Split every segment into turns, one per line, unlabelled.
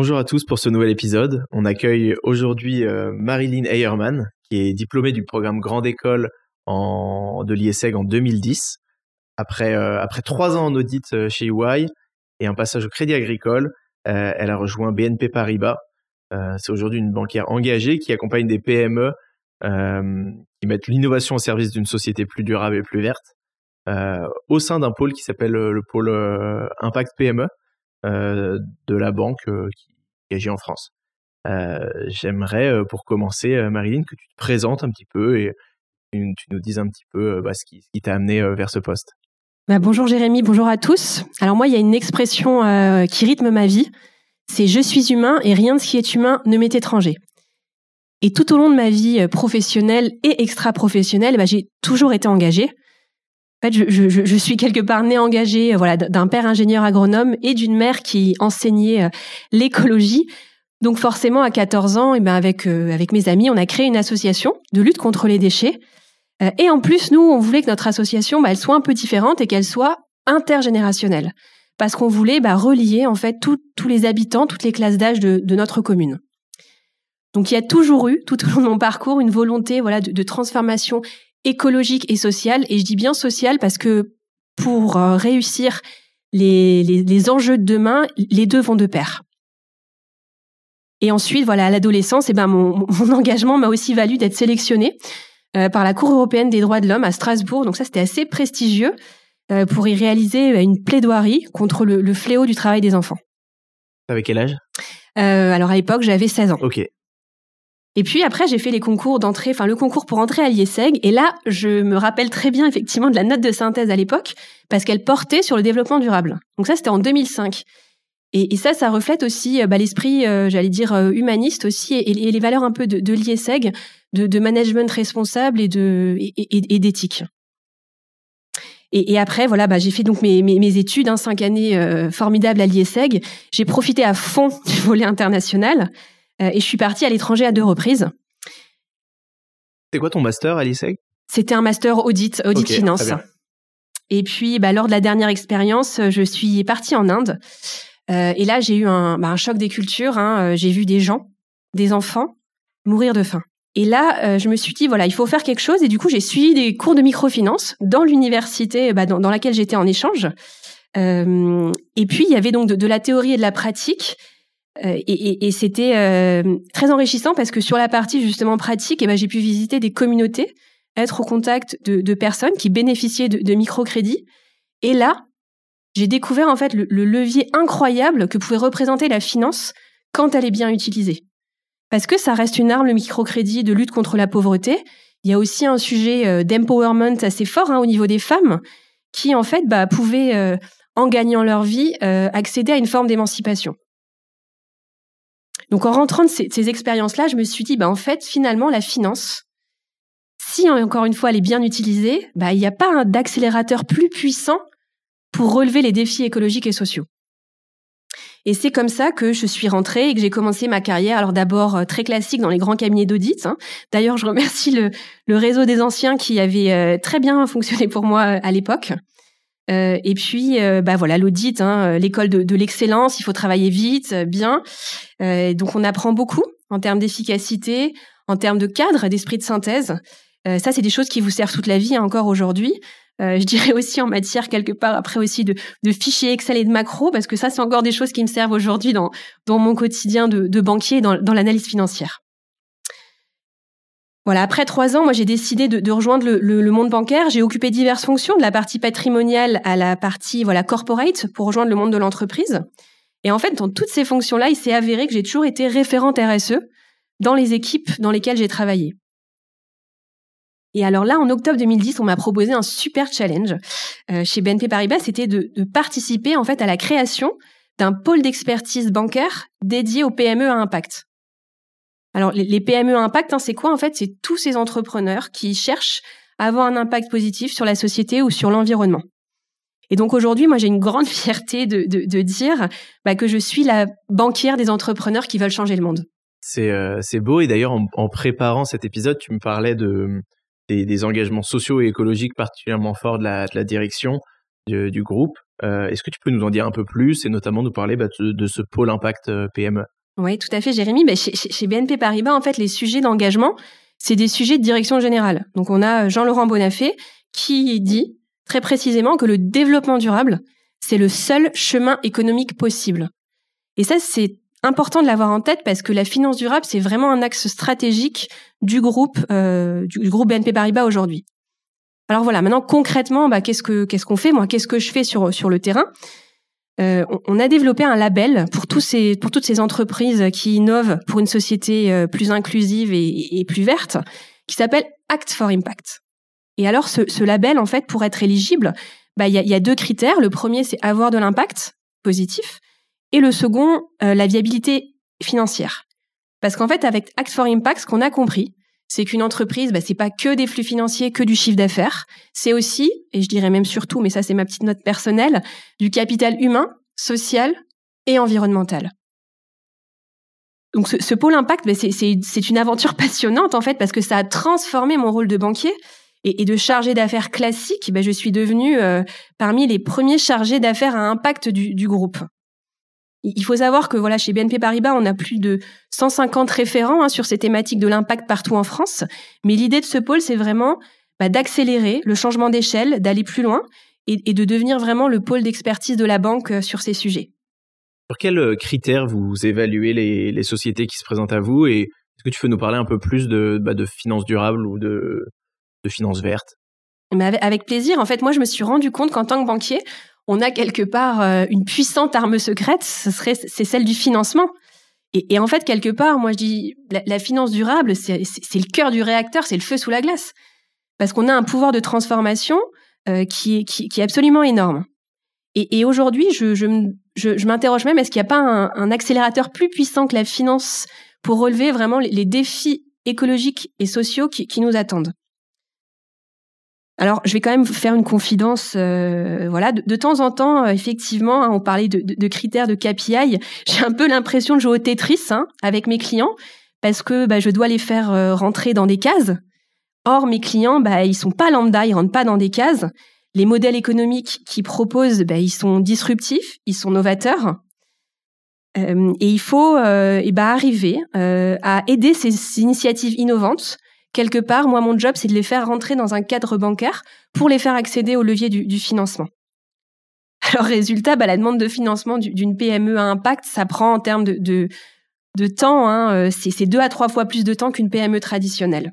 Bonjour à tous pour ce nouvel épisode. On accueille aujourd'hui euh, Marilyn Eyerman, qui est diplômée du programme Grande École en, de l'IESEG en 2010. Après, euh, après trois ans en audit euh, chez EY et un passage au Crédit Agricole, elle a rejoint BNP Paribas. C'est aujourd'hui une banquière engagée qui accompagne des PME qui mettent l'innovation au service d'une société plus durable et plus verte au sein d'un pôle qui s'appelle le pôle Impact PME de la banque euh, qui agit en France. Euh, j'aimerais, pour commencer, Marilyn, que tu te présentes un petit peu et tu, nous dises un petit peu bah, ce qui, t'a amené vers ce poste.
Bah, bonjour Jérémy, bonjour à tous. Alors moi, il y a une expression qui rythme ma vie, c'est je suis humain et rien de ce qui est humain ne m'est étranger. Et tout au long de ma vie professionnelle et extra-professionnelle, bah, j'ai toujours été engagée. En fait, je, je, je, suis quelque part née engagée voilà, d'un père ingénieur agronome et d'une mère qui enseignait euh, l'écologie. Donc forcément, à 14 ans, et eh ben avec, euh, avec mes amis, on a créé une association de lutte contre les déchets. Euh, et en plus, nous, on voulait que notre association, bah, elle soit un peu différente et qu'elle soit intergénérationnelle. Parce qu'on voulait bah, relier en fait tous les habitants, toutes les classes d'âge de, de, notre commune. Donc il y a toujours eu, tout au long de mon parcours, une volonté voilà, de transformation écologique et sociale. Et je dis bien sociale parce que pour euh, réussir les, les, enjeux de demain, les deux vont de pair. Et ensuite, voilà, à l'adolescence, et eh ben mon, mon engagement m'a aussi valu d'être sélectionnée euh, par la Cour européenne des droits de l'homme à Strasbourg. Donc ça, c'était assez prestigieux euh, pour y réaliser une plaidoirie contre le, le, fléau du travail des enfants.
Avec quel âge?
Alors à l'époque, j'avais 16 ans.
Ok.
Et puis après, j'ai fait les concours d'entrée, enfin le concours pour entrer à l'IESEG. Et là, je me rappelle très bien effectivement de la note de synthèse à l'époque, parce qu'elle portait sur le développement durable. Donc ça, c'était en 2005. Et, ça, ça reflète aussi bah, l'esprit, euh, j'allais dire, euh, humaniste aussi, et, les valeurs un peu de, de l'IESEG, de, management responsable et d'éthique. Et, après, voilà, bah, j'ai fait donc mes, études, hein, cinq années euh, formidables à l'IESEG. J'ai profité à fond du volet international. Euh, et je suis partie à l'étranger à deux reprises.
C'est quoi ton master à l'ISEG?
C'était un master audit, audit finance. Et puis, bah, lors de la dernière expérience, je suis partie en Inde. Euh, et là, j'ai eu un, bah, un, choc des cultures. Hein. Euh, j'ai vu des gens, des enfants, mourir de faim. Et là, je me suis dit, voilà, il faut faire quelque chose. Et du coup, j'ai suivi des cours de microfinance dans l'université bah, dans, dans, laquelle j'étais en échange. et puis, il y avait donc de, de, la théorie et de la pratique. Euh, et, c'était euh, très enrichissant parce que sur la partie justement pratique, eh ben, j'ai pu visiter des communautés, être au contact de, personnes qui bénéficiaient de, microcrédits. Et là, j'ai découvert en fait le, levier incroyable que pouvait représenter la finance quand elle est bien utilisée. Parce que ça reste une arme, le microcrédit, de lutte contre la pauvreté. Il y a aussi un sujet euh, d'empowerment assez fort hein, au niveau des femmes qui en fait bah, pouvaient, en gagnant leur vie, accéder à une forme d'émancipation. Donc en rentrant de ces, expériences-là, je me suis dit, bah en fait, finalement, la finance, si encore une fois elle est bien utilisée, bah il n'y a pas d'accélérateur plus puissant pour relever les défis écologiques et sociaux. Et c'est comme ça que je suis rentrée et que j'ai commencé ma carrière. Alors d'abord euh, très classique dans les grands cabinets d'audit. Hein. D'ailleurs, je remercie le, réseau des anciens qui avait euh, très bien fonctionné pour moi à l'époque. Euh, et puis, euh, bah voilà, l'audit, hein, euh, l'école de, de l'excellence, il faut travailler vite, bien. donc, on apprend beaucoup en termes d'efficacité, en termes de cadre, d'esprit de synthèse. ça, c'est des choses qui vous servent toute la vie, hein, encore aujourd'hui. je dirais aussi en matière quelque part après aussi de, de fichiers Excel et de macro, parce que ça, c'est encore des choses qui me servent aujourd'hui dans, dans mon quotidien de, de banquier, dans, dans l'analyse financière. Voilà, après trois ans, moi j'ai décidé de, rejoindre le, monde bancaire. J'ai occupé diverses fonctions, de la partie patrimoniale à la partie voilà corporate, pour rejoindre le monde de l'entreprise. Et en fait, dans toutes ces fonctions-là, il s'est avéré que j'ai toujours été référente RSE dans les équipes dans lesquelles j'ai travaillé. Et alors là, en octobre 2010, on m'a proposé un super challenge euh, chez BNP Paribas, c'était de, de participer en fait à la création d'un pôle d'expertise bancaire dédié aux PME à impact. Alors les, PME impact, hein, c'est quoi en fait? C'est tous ces entrepreneurs qui cherchent à avoir un impact positif sur la société ou sur l'environnement. Et donc aujourd'hui, moi j'ai une grande fierté de, de, dire bah, que je suis la banquière des entrepreneurs qui veulent changer le monde.
C'est euh, beau et d'ailleurs en, préparant cet épisode, tu me parlais de des, engagements sociaux et écologiques particulièrement forts de la, de direction du, groupe. Euh, est-ce que tu peux nous en dire un peu plus et notamment nous parler bah, de, ce pôle impact euh, PME
Oui, tout à fait, Jérémy. Bah, chez, BNP Paribas, en fait, les sujets d'engagement, c'est des sujets de direction générale. Donc on a Jean-Laurent Bonafé qui dit très précisément que le développement durable, c'est le seul chemin économique possible. Et ça, c'est important de l'avoir en tête parce que la finance durable, c'est vraiment un axe stratégique du groupe, euh, du groupe BNP Paribas aujourd'hui. Alors voilà, maintenant concrètement, bah, qu'est-ce que qu'est-ce qu'on fait? Moi, qu'est-ce que je fais sur le terrain? Euh, on, a développé un label pour tous ces pour toutes ces entreprises qui innovent pour une société euh, plus inclusive et, plus verte, qui s'appelle Act for Impact. Et alors, ce, label, en fait, pour être éligible, bah, il y, a, deux critères. Le premier, c'est avoir de l'impact positif. Et le second, euh, la viabilité financière. Parce qu'en fait, avec Act for Impact, ce qu'on a compris, c'est qu'une entreprise, bah, c'est pas que des flux financiers, que du chiffre d'affaires. C'est aussi, et je dirais même surtout, mais ça c'est ma petite note personnelle, du capital humain, social et environnemental. Donc ce, pôle impact, bah, c'est une aventure passionnante en fait parce que ça a transformé mon rôle de banquier et, de chargé d'affaires classique, ben, je suis devenue euh, parmi les premiers chargés d'affaires à impact du, groupe. Il faut savoir que voilà, chez BNP Paribas, on a plus de 150 référents hein, sur ces thématiques de l'impact partout en France. Mais l'idée de ce pôle, c'est vraiment bah, d'accélérer le changement d'échelle, d'aller plus loin et, de devenir vraiment le pôle d'expertise de la banque euh, sur ces sujets.
Sur quels euh, critères vous évaluez les, sociétés qui se présentent à vous et est-ce que tu peux nous parler un peu plus de, bah, de finances durables ou de, de finances vertes?
Mais avec, plaisir. En fait, moi, je me suis rendu compte qu'en tant que banquier, on a quelque part euh, une puissante arme secrète, ce serait, c'est celle du financement. Et, en fait, quelque part, moi, je dis, la, finance durable, c'est, le cœur du réacteur, c'est le feu sous la glace. Parce qu'on a un pouvoir de transformation euh, qui, est, absolument énorme. Et, aujourd'hui, je, m'interroge même, est-ce qu'il n'y a pas un, accélérateur plus puissant que la finance pour relever vraiment les, défis écologiques et sociaux qui nous attendent? Alors, je vais quand même faire une confidence. Euh, voilà, de, temps en temps, euh, effectivement, hein, on parlait de, critères de KPI. J'ai un peu l'impression de jouer au Tetris hein, avec mes clients parce que bah, je dois les faire euh, rentrer dans des cases. Or, mes clients, bah, ils sont pas lambda, ils rentrent pas dans des cases. Les modèles économiques qu'ils proposent, bah, ils sont disruptifs, ils sont novateurs. et il faut et bah, arriver à aider ces initiatives innovantes quelque part, moi, mon job, c'est de les faire rentrer dans un cadre bancaire pour les faire accéder au levier du, financement. Alors, résultat, bah, la demande de financement d'une PME à impact, ça prend en termes de, de, temps, hein, euh, c'est deux à trois fois plus de temps qu'une PME traditionnelle.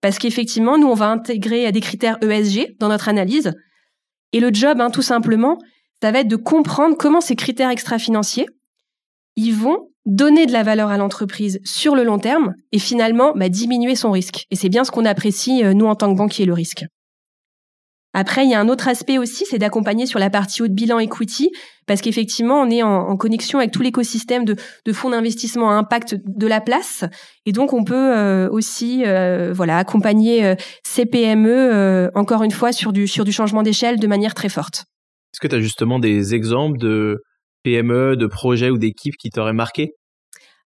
Parce qu'effectivement, nous, on va intégrer des critères ESG dans notre analyse. Et le job, hein, tout simplement, ça va être de comprendre comment ces critères extra-financiers, ils vont donner de la valeur à l'entreprise sur le long terme et finalement bah, diminuer son risque. Et c'est bien ce qu'on apprécie, euh, nous, en tant que banquier, le risque. Après, il y a un autre aspect aussi, c'est d'accompagner sur la partie haut de bilan equity, parce qu'effectivement, on est en, connexion avec tout l'écosystème de, fonds d'investissement à impact de la place, et donc on peut euh, aussi, euh, voilà, accompagner ces PME encore une fois sur du sur du changement d'échelle de manière très forte.
Est-ce que tu as justement des exemples de PME, de projets ou d'équipes qui t'auraient marqué?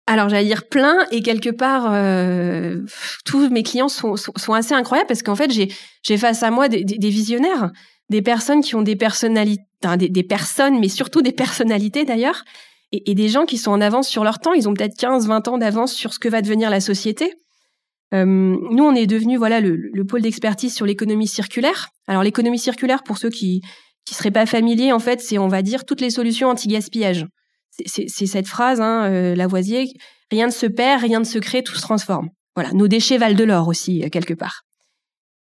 Alors j'allais dire plein et quelque part euh, tous mes clients sont, sont, assez incroyables parce qu'en fait j'ai j'ai face à moi des, visionnaires, des personnes qui ont des personnalités, des, personnes mais surtout des personnalités d'ailleurs et, des gens qui sont en avance sur leur temps. Ils ont peut-être 15-20 ans d'avance sur ce que va devenir la société. Euh, nous on est devenu voilà le, le pôle d'expertise sur l'économie circulaire. Alors l'économie circulaire pour ceux qui qui seraient pas familiers, en fait, c'est, on va dire, toutes les solutions anti-gaspillage. C'est cette phrase, hein, euh, Lavoisier, rien ne se perd, rien ne se crée, tout se transforme. Voilà, nos déchets valent de l'or aussi, euh, quelque part.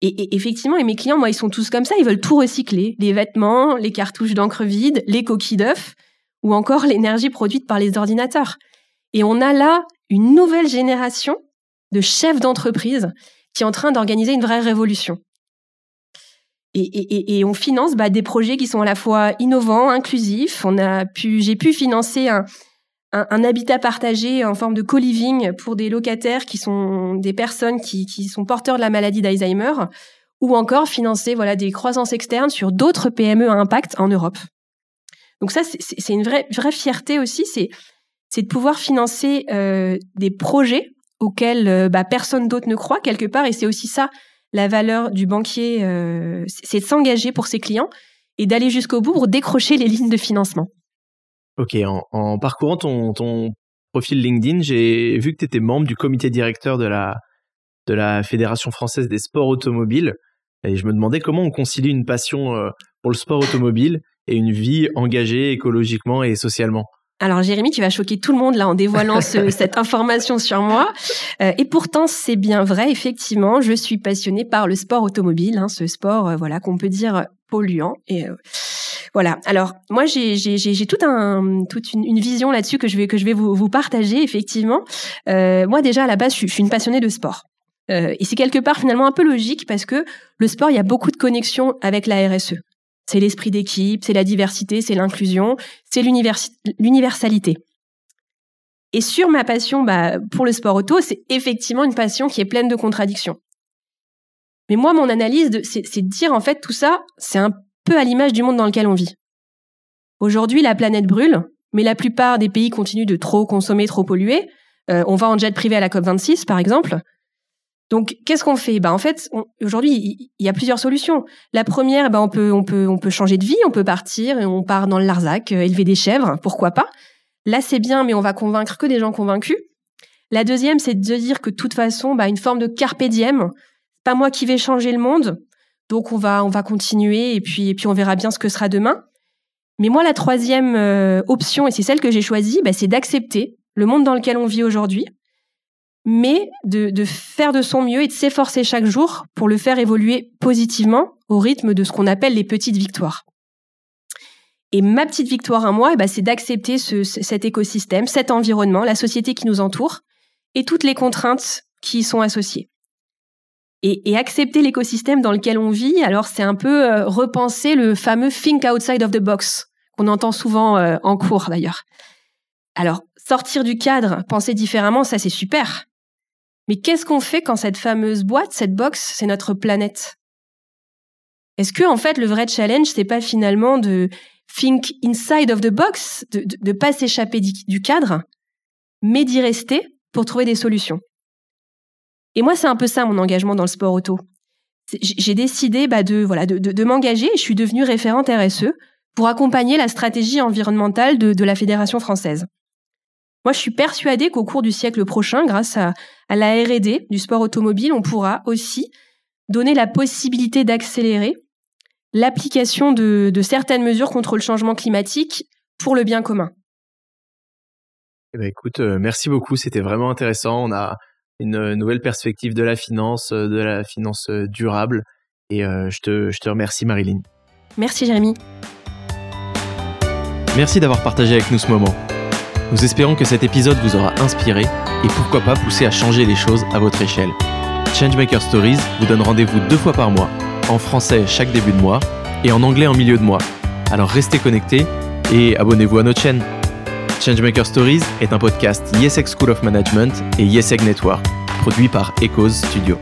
Et, effectivement, et mes clients, moi, ils sont tous comme ça, ils veulent tout recycler. Les vêtements, les cartouches d'encre vide, les coquilles d'œufs, ou encore l'énergie produite par les ordinateurs. Et on a là une nouvelle génération de chefs d'entreprise qui est en train d'organiser une vraie révolution. Et, on finance bah, des projets qui sont à la fois innovants, inclusifs. On a pu, j'ai pu financer un, habitat partagé en forme de co-living pour des locataires qui sont des personnes qui, sont porteurs de la maladie d'Alzheimer, ou encore financer voilà des croisances externes sur d'autres PME à impact en Europe. Donc ça, c'est une vraie, fierté aussi, c'est c'est de pouvoir financer euh, des projets auxquels euh, bah, personne d'autre ne croit quelque part, et c'est aussi ça la valeur du banquier, euh, c'est de s'engager pour ses clients et d'aller jusqu'au bout pour décrocher les lignes de financement.
Ok, en, parcourant ton, profil LinkedIn, j'ai vu que tu étais membre du comité directeur de la, de la Fédération française des sports automobiles. Et je me demandais comment on concilie une passion euh, pour le sport automobile et une vie engagée écologiquement et socialement.
Alors Jérémy, tu vas choquer tout le monde là en dévoilant cette information sur moi. Euh, et pourtant, c'est bien vrai. Effectivement, je suis passionnée par le sport automobile, hein, ce sport, euh, voilà, qu'on peut dire polluant. Et euh, voilà. Alors moi, j'ai j'ai tout un toute une, vision là-dessus que je vais que je vais vous, vous partager. Effectivement, moi déjà à la base, je, je suis une passionnée de sport. et c'est quelque part finalement un peu logique parce que le sport, il y a beaucoup de connexions avec la RSE. C'est l'esprit d'équipe, c'est la diversité, c'est l'inclusion, c'est l'universalité. Et sur ma passion bah, pour le sport auto, c'est effectivement une passion qui est pleine de contradictions. Mais moi, mon analyse, c'est de dire en fait tout ça, c'est un peu à l'image du monde dans lequel on vit. Aujourd'hui, la planète brûle, mais la plupart des pays continuent de trop consommer, trop polluer. Euh, on va en jet privé à la COP26, par exemple. Donc, qu'est-ce qu'on fait? Bah, En fait, aujourd'hui, il y a plusieurs solutions. La première, bah, on, peut, on, peut, on peut changer de vie, on peut partir et on part dans le Larzac, euh, élever des chèvres, pourquoi pas. Là, c'est bien, mais on va convaincre que des gens convaincus. La deuxième, c'est de dire que de toute façon, bah, une forme de carpe diem, pas moi qui vais changer le monde, donc on va, on va continuer et puis, et puis on verra bien ce que sera demain. Mais moi, la troisième euh, option, et c'est celle que j'ai choisie, bah, c'est d'accepter le monde dans lequel on vit aujourd'hui, mais de, faire de son mieux et de s'efforcer chaque jour pour le faire évoluer positivement au rythme de ce qu'on appelle les petites victoires. Et ma petite victoire à moi, eh ben, c'est d'accepter cet écosystème, cet environnement, la société qui nous entoure et toutes les contraintes qui y sont associées. Et, accepter l'écosystème dans lequel on vit, alors c'est un peu euh, repenser le fameux think outside of the box qu'on entend souvent euh, en cours d'ailleurs. Alors, sortir du cadre, penser différemment, ça c'est super. Mais qu'est-ce qu'on fait quand cette fameuse boîte, cette box, c'est notre planète? Est-ce que en fait le vrai challenge, c'est pas finalement de think inside of the box, de ne pas s'échapper du cadre, mais d'y rester pour trouver des solutions? Et moi, c'est un peu ça mon engagement dans le sport auto. J'ai décidé bah, de voilà de, de, m'engager et je suis devenue référente RSE pour accompagner la stratégie environnementale de la Fédération française. Moi, je suis persuadée qu'au cours du siècle prochain, grâce à, la R&D du sport automobile, on pourra aussi donner la possibilité d'accélérer l'application de, certaines mesures contre le changement climatique pour le bien commun.
Eh ben, écoute, euh, merci beaucoup, c'était vraiment intéressant. On a une nouvelle perspective de la finance, euh, de la finance euh, durable. Et je, te, je te remercie, Marilyn.
Merci, Jérémy.
Merci d'avoir partagé avec nous ce moment. Nous espérons que cet épisode vous aura inspiré et pourquoi pas poussé à changer les choses à votre échelle. Changemaker Stories vous donne rendez-vous deux fois par mois, en français chaque début de mois et en anglais en milieu de mois. Alors restez connectés et abonnez-vous à notre chaîne. Changemaker Stories est un podcast YesEg School of Management et YesEg Network, produit par Echoes Studio.